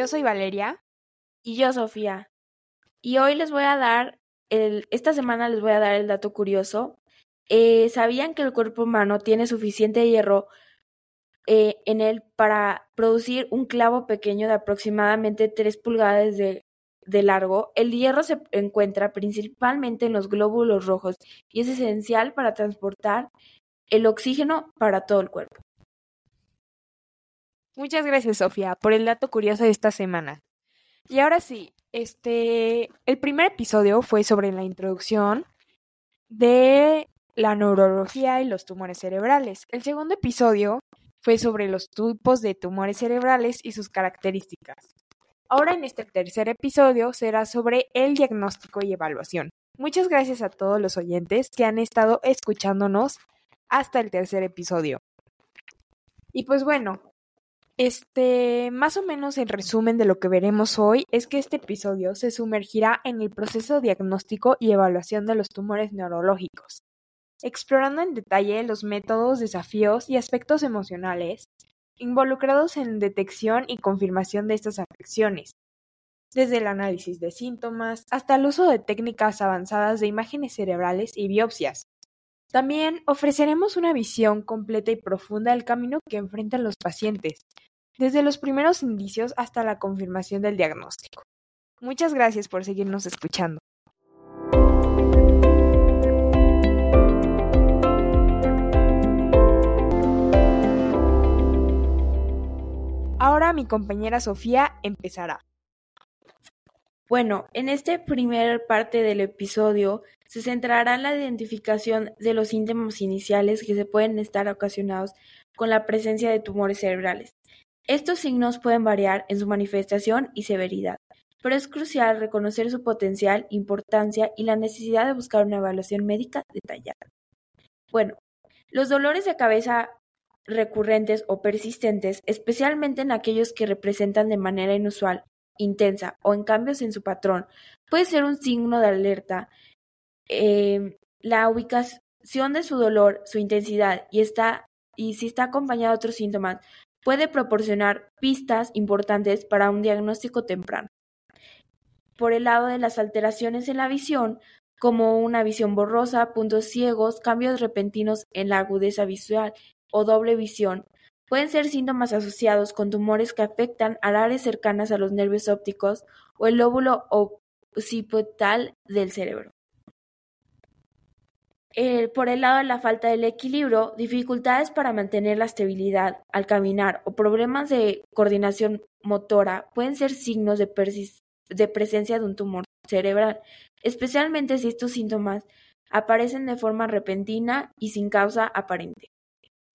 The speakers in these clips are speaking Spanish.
yo soy Valeria. Y yo, Sofía. Y hoy les voy a dar, el, esta semana les voy a dar el dato curioso. Eh, ¿Sabían que el cuerpo humano tiene suficiente hierro eh, en él para producir un clavo pequeño de aproximadamente 3 pulgadas de, de largo? El hierro se encuentra principalmente en los glóbulos rojos y es esencial para transportar el oxígeno para todo el cuerpo. Muchas gracias, Sofía, por el dato curioso de esta semana. Y ahora sí, este, el primer episodio fue sobre la introducción de la neurología y los tumores cerebrales. El segundo episodio fue sobre los tipos de tumores cerebrales y sus características. Ahora en este tercer episodio será sobre el diagnóstico y evaluación. Muchas gracias a todos los oyentes que han estado escuchándonos hasta el tercer episodio. Y pues bueno, este, más o menos en resumen de lo que veremos hoy es que este episodio se sumergirá en el proceso diagnóstico y evaluación de los tumores neurológicos, explorando en detalle los métodos, desafíos y aspectos emocionales involucrados en detección y confirmación de estas afecciones, desde el análisis de síntomas hasta el uso de técnicas avanzadas de imágenes cerebrales y biopsias. También ofreceremos una visión completa y profunda del camino que enfrentan los pacientes, desde los primeros indicios hasta la confirmación del diagnóstico. Muchas gracias por seguirnos escuchando. Ahora mi compañera Sofía empezará. Bueno, en esta primera parte del episodio se centrará en la identificación de los síntomas iniciales que se pueden estar ocasionados con la presencia de tumores cerebrales. Estos signos pueden variar en su manifestación y severidad, pero es crucial reconocer su potencial, importancia y la necesidad de buscar una evaluación médica detallada. Bueno, los dolores de cabeza recurrentes o persistentes, especialmente en aquellos que representan de manera inusual, intensa o en cambios en su patrón, puede ser un signo de alerta. Em, la ubicación de su dolor, su intensidad y, está, y si está acompañado de otros síntomas puede proporcionar pistas importantes para un diagnóstico temprano. Por el lado de las alteraciones en la visión, como una visión borrosa, puntos ciegos, cambios repentinos en la agudeza visual o doble visión, pueden ser síntomas asociados con tumores que afectan a áreas cercanas a los nervios ópticos o el lóbulo occipital del cerebro. Eh, por el lado de la falta del equilibrio, dificultades para mantener la estabilidad al caminar o problemas de coordinación motora pueden ser signos de, de presencia de un tumor cerebral, especialmente si estos síntomas aparecen de forma repentina y sin causa aparente.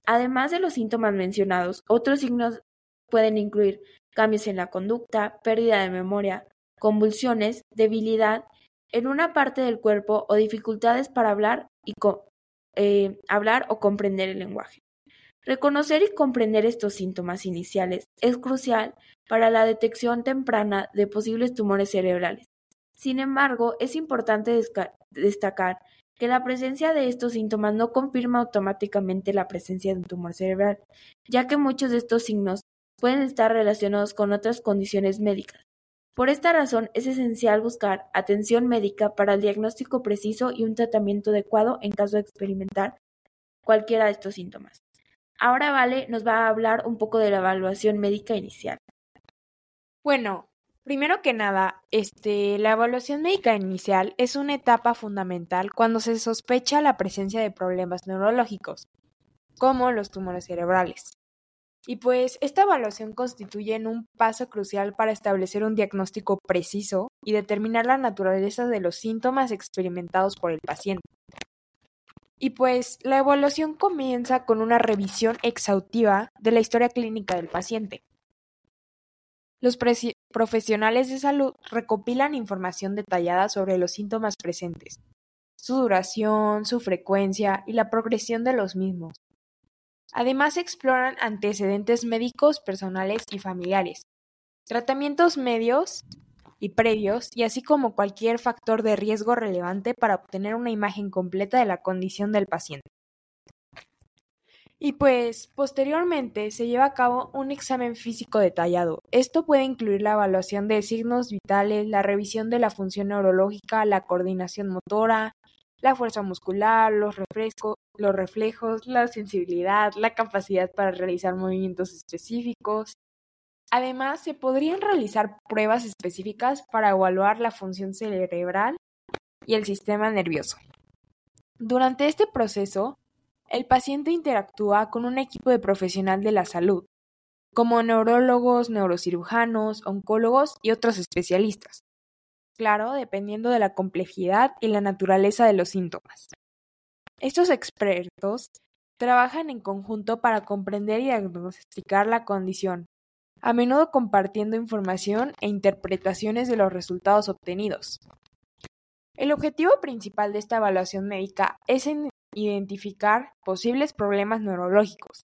Además de los síntomas mencionados, otros signos pueden incluir cambios en la conducta, pérdida de memoria, convulsiones, debilidad en una parte del cuerpo o dificultades para hablar, y eh, hablar o comprender el lenguaje. Reconocer y comprender estos síntomas iniciales es crucial para la detección temprana de posibles tumores cerebrales. Sin embargo, es importante destacar que la presencia de estos síntomas no confirma automáticamente la presencia de un tumor cerebral, ya que muchos de estos signos pueden estar relacionados con otras condiciones médicas, por esta razón es esencial buscar atención médica para el diagnóstico preciso y un tratamiento adecuado en caso de experimentar cualquiera de estos síntomas. Ahora Vale nos va a hablar un poco de la evaluación médica inicial. Bueno, primero que nada, este, la evaluación médica inicial es una etapa fundamental cuando se sospecha la presencia de problemas neurológicos, como los tumores cerebrales. Y pues esta evaluación constituye un paso crucial para establecer un diagnóstico preciso y determinar la naturaleza de los síntomas experimentados por el paciente. Y pues la evaluación comienza con una revisión exhaustiva de la historia clínica del paciente. Los profesionales de salud recopilan información detallada sobre los síntomas presentes, su duración, su frecuencia y la progresión de los mismos, Además exploran antecedentes médicos personales y familiares, tratamientos medios y previos, y así como cualquier factor de riesgo relevante para obtener una imagen completa de la condición del paciente. Y pues posteriormente se lleva a cabo un examen físico detallado. Esto puede incluir la evaluación de signos vitales, la revisión de la función neurológica, la coordinación motora, la fuerza muscular, los, los reflejos, la sensibilidad, la capacidad para realizar movimientos específicos. Además, se podrían realizar pruebas específicas para evaluar la función cerebral y el sistema nervioso. Durante este proceso, el paciente interactúa con un equipo de profesional de la salud, como neurólogos, neurocirujanos, oncólogos y otros especialistas. Claro, dependiendo de la complejidad y la naturaleza de los síntomas. Estos expertos trabajan en conjunto para comprender y diagnosticar la condición, a menudo compartiendo información e interpretaciones de los resultados obtenidos. El objetivo principal de esta evaluación médica es identificar posibles problemas neurológicos,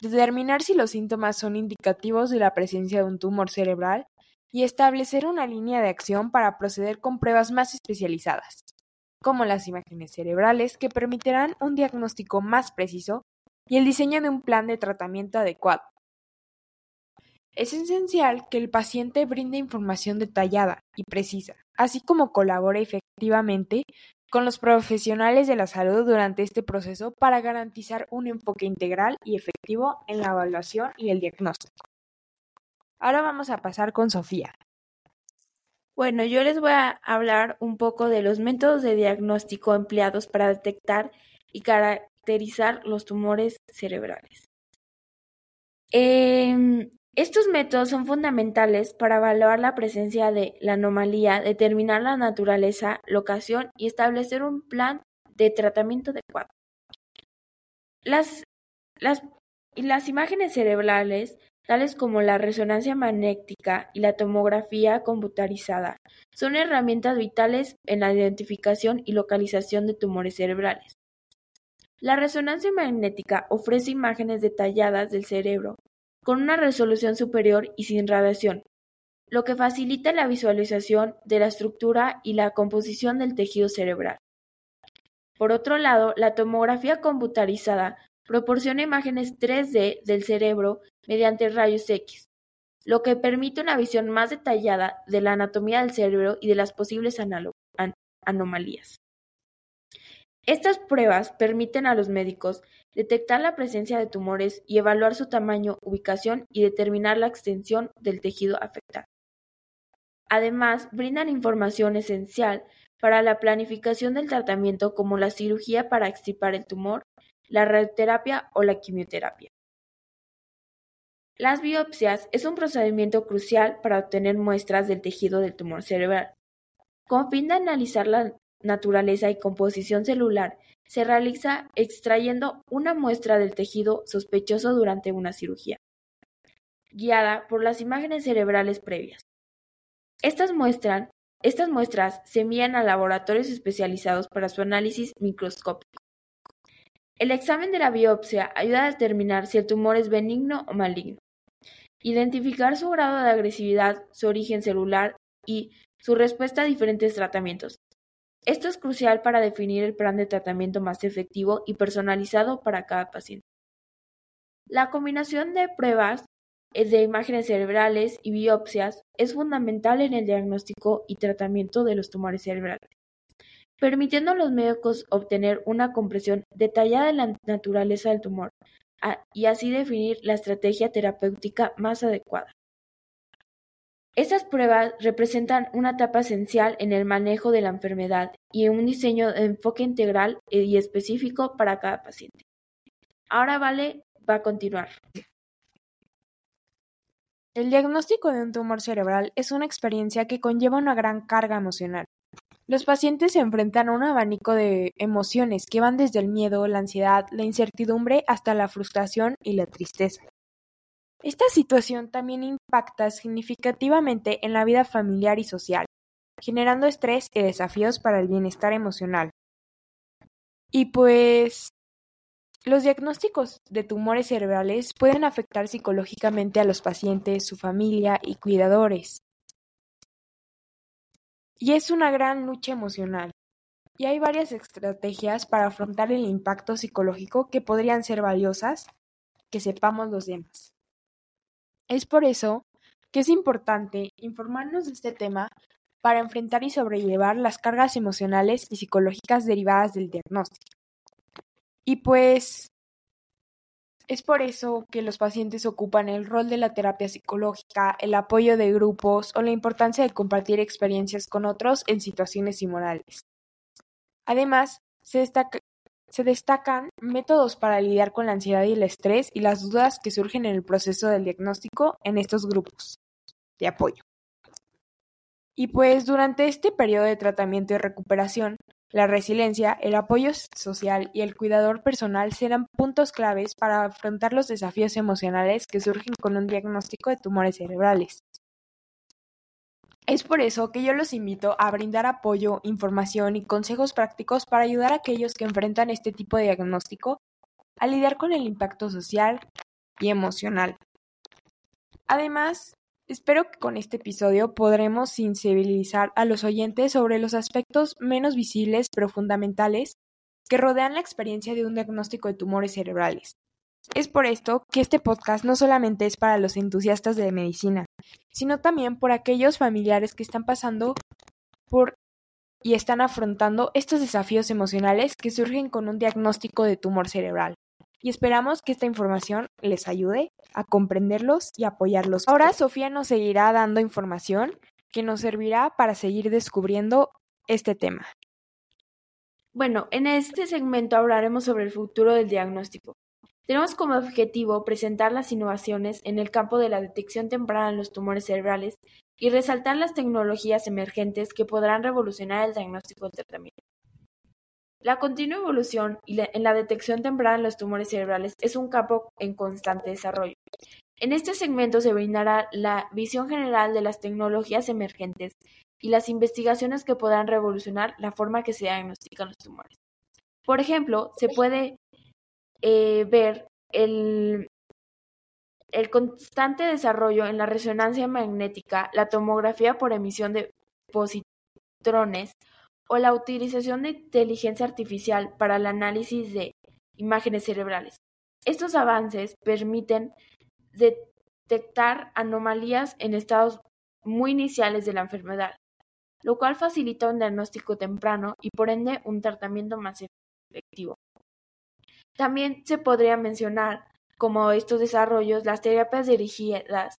determinar si los síntomas son indicativos de la presencia de un tumor cerebral y establecer una línea de acción para proceder con pruebas más especializadas, como las imágenes cerebrales que permitirán un diagnóstico más preciso y el diseño de un plan de tratamiento adecuado. Es esencial que el paciente brinde información detallada y precisa, así como colabore efectivamente con los profesionales de la salud durante este proceso para garantizar un enfoque integral y efectivo en la evaluación y el diagnóstico. Ahora vamos a pasar con Sofía. Bueno, yo les voy a hablar un poco de los métodos de diagnóstico empleados para detectar y caracterizar los tumores cerebrales. Eh, estos métodos son fundamentales para evaluar la presencia de la anomalía, determinar la naturaleza, locación y establecer un plan de tratamiento adecuado. Las, las imágenes cerebrales, tales como la resonancia magnética y la tomografía computarizada, son herramientas vitales en la identificación y localización de tumores cerebrales. La resonancia magnética ofrece imágenes detalladas del cerebro con una resolución superior y sin radiación, lo que facilita la visualización de la estructura y la composición del tejido cerebral. Por otro lado, la tomografía computarizada proporciona imágenes 3D del cerebro mediante rayos X, lo que permite una visión más detallada de la anatomía del cerebro y de las posibles anomalías. Estas pruebas permiten a los médicos detectar la presencia de tumores y evaluar su tamaño, ubicación y determinar la extensión del tejido afectado. Además, brindan información esencial para la planificación del tratamiento como la cirugía para extirpar el tumor, la radioterapia o la quimioterapia. Las biopsias es un procedimiento crucial para obtener muestras del tejido del tumor cerebral. Con fin de analizar la naturaleza y composición celular se realiza extrayendo una muestra del tejido sospechoso durante una cirugía, guiada por las imágenes cerebrales previas. Estas, muestras se envían a laboratorios especializados para su análisis microscópico. El examen de la biopsia ayuda a determinar si el tumor es benigno o maligno, identificar su grado de agresividad, su origen celular y su respuesta a diferentes tratamientos, esto es crucial para definir el plan de tratamiento más efectivo y personalizado para cada paciente. La combinación de pruebas eh, de imágenes cerebrales y biopsias es fundamental en el diagnóstico y tratamiento de los tumores cerebrales, permitiendo a los médicos obtener una comprensión detallada de la naturaleza del tumor y así definir la estrategia terapéutica más adecuada. Estas pruebas representan una etapa esencial en el manejo de la enfermedad y un diseño de enfoque integral y específico para cada paciente. Ahora Vale va a continuar. El diagnóstico de un tumor cerebral es una experiencia que conlleva una gran carga emocional. Los pacientes se enfrentan a un abanico de emociones que van desde el miedo, la ansiedad, la incertidumbre hasta la frustración y la tristeza. Esta situación también impacta significativamente en la vida familiar y social, generando estrés y desafíos para el bienestar emocional. Y pues los diagnósticos de tumores cerebrales pueden afectar psicológicamente a los pacientes, su familia y cuidadores. Y es una gran lucha emocional. y hay varias estrategias para afrontar el impacto psicológico que podrían ser valiosas que sepamos los demás. Es por eso que es importante informarnos de este tema para enfrentar y sobrellevar las cargas emocionales y psicológicas derivadas del diagnóstico. Y pues es por eso que los pacientes ocupan el rol de la terapia psicológica, el apoyo de grupos o la importancia de compartir experiencias con otros en situaciones inmorales. Además, se, destacan métodos para lidiar con la ansiedad y el estrés y las dudas que surgen en el proceso del diagnóstico en estos grupos de apoyo. Y pues durante este periodo de tratamiento y recuperación, la resiliencia, el apoyo social y el cuidador personal serán puntos claves para afrontar los desafíos emocionales que surgen con un diagnóstico de tumores cerebrales. Es por eso que yo los invito a brindar apoyo, información y consejos prácticos para ayudar a aquellos que enfrentan este tipo de diagnóstico a lidiar con el impacto social y emocional. Además, Espero que con este episodio podremos sensibilizar a los oyentes sobre los aspectos menos visibles pero fundamentales que rodean la experiencia de un diagnóstico de tumores cerebrales. Es por esto que este podcast no solamente es para los entusiastas de medicina, sino también por aquellos familiares que están pasando por y están afrontando estos desafíos emocionales que surgen con un diagnóstico de tumor cerebral y esperamos que esta información les ayude a comprenderlos y apoyarlos. Ahora Sofía nos seguirá dando información que nos servirá para seguir descubriendo este tema. Bueno, en este segmento hablaremos sobre el futuro del diagnóstico. Tenemos como objetivo presentar las innovaciones en el campo de la detección temprana en los tumores cerebrales y resaltar las tecnologías emergentes que podrán revolucionar el diagnóstico del tratamiento. La continua evolución en la detección temprana de los tumores cerebrales es un campo en constante desarrollo. En este segmento se brindará la visión general de las tecnologías emergentes y las investigaciones que podrán revolucionar la forma que se diagnostican los tumores. Por ejemplo, se puede eh, ver el, el constante desarrollo en la resonancia magnética, la tomografía por emisión de positrones o la utilización de inteligencia artificial para el análisis de imágenes cerebrales. Estos avances permiten detectar anomalías en estados muy iniciales de la enfermedad, lo cual facilita un diagnóstico temprano y por ende un tratamiento más efectivo. También se podría mencionar como estos desarrollos las terapias dirigidas,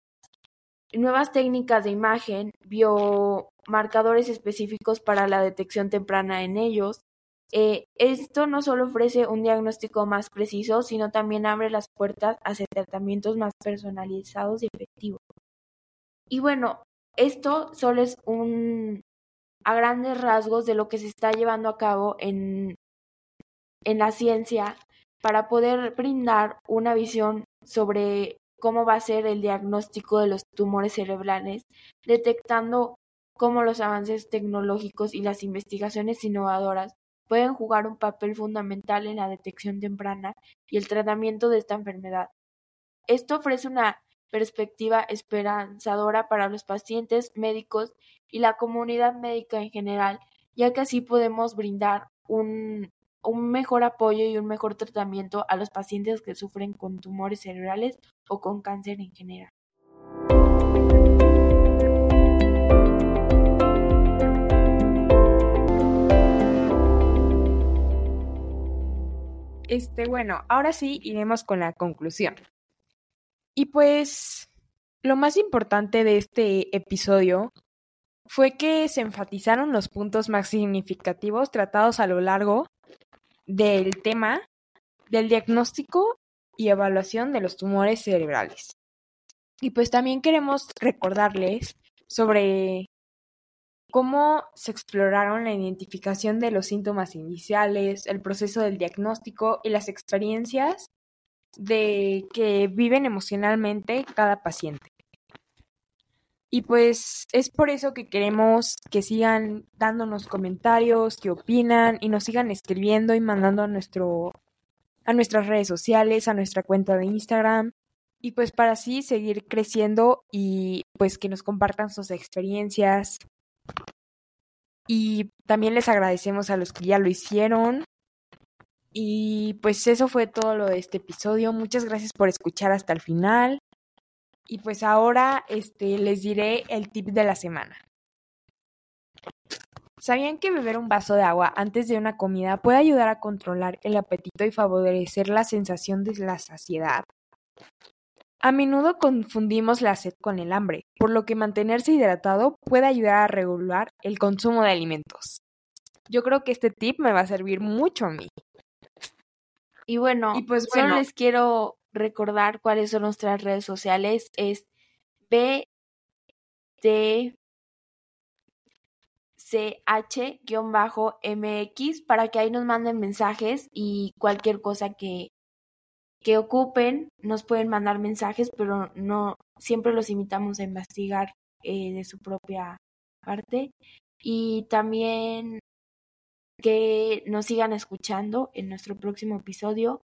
nuevas técnicas de imagen, bio, marcadores específicos para la detección temprana en ellos. Eh, esto no solo ofrece un diagnóstico más preciso, sino también abre las puertas hacia tratamientos más personalizados y efectivos. Y bueno, esto solo es un a grandes rasgos de lo que se está llevando a cabo en, en la ciencia para poder brindar una visión sobre cómo va a ser el diagnóstico de los tumores cerebrales, detectando cómo los avances tecnológicos y las investigaciones innovadoras pueden jugar un papel fundamental en la detección temprana y el tratamiento de esta enfermedad. Esto ofrece una perspectiva esperanzadora para los pacientes, médicos y la comunidad médica en general, ya que así podemos brindar un, un mejor apoyo y un mejor tratamiento a los pacientes que sufren con tumores cerebrales o con cáncer en general. Este, bueno, ahora sí iremos con la conclusión. Y pues lo más importante de este episodio fue que se enfatizaron los puntos más significativos tratados a lo largo del tema del diagnóstico y evaluación de los tumores cerebrales. Y pues también queremos recordarles sobre cómo se exploraron la identificación de los síntomas iniciales, el proceso del diagnóstico y las experiencias de que viven emocionalmente cada paciente. Y pues es por eso que queremos que sigan dándonos comentarios, que opinan y nos sigan escribiendo y mandando a nuestro a nuestras redes sociales, a nuestra cuenta de Instagram y pues para así seguir creciendo y pues que nos compartan sus experiencias, Y también les agradecemos a los que ya lo hicieron. Y pues eso fue todo lo de este episodio. Muchas gracias por escuchar hasta el final. Y pues ahora este, les diré el tip de la semana. ¿Sabían que beber un vaso de agua antes de una comida puede ayudar a controlar el apetito y favorecer la sensación de la saciedad? A menudo confundimos la sed con el hambre, por lo que mantenerse hidratado puede ayudar a regular el consumo de alimentos. Yo creo que este tip me va a servir mucho a mí. Y bueno, pues solo les quiero recordar cuáles son nuestras redes sociales. Es BTCH-MX para que ahí nos manden mensajes y cualquier cosa que, que ocupen, nos pueden mandar mensajes, pero no siempre los invitamos a investigar eh, de su propia parte. Y también que nos sigan escuchando en nuestro próximo episodio,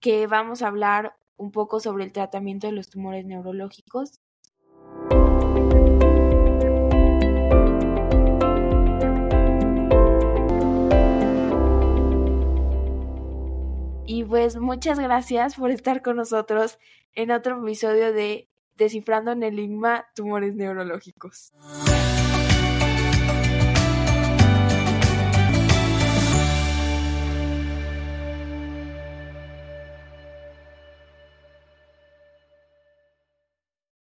que vamos a hablar un poco sobre el tratamiento de los tumores neurológicos. Y pues muchas gracias por estar con nosotros en otro episodio de Descifrando en Enigma Tumores Neurológicos.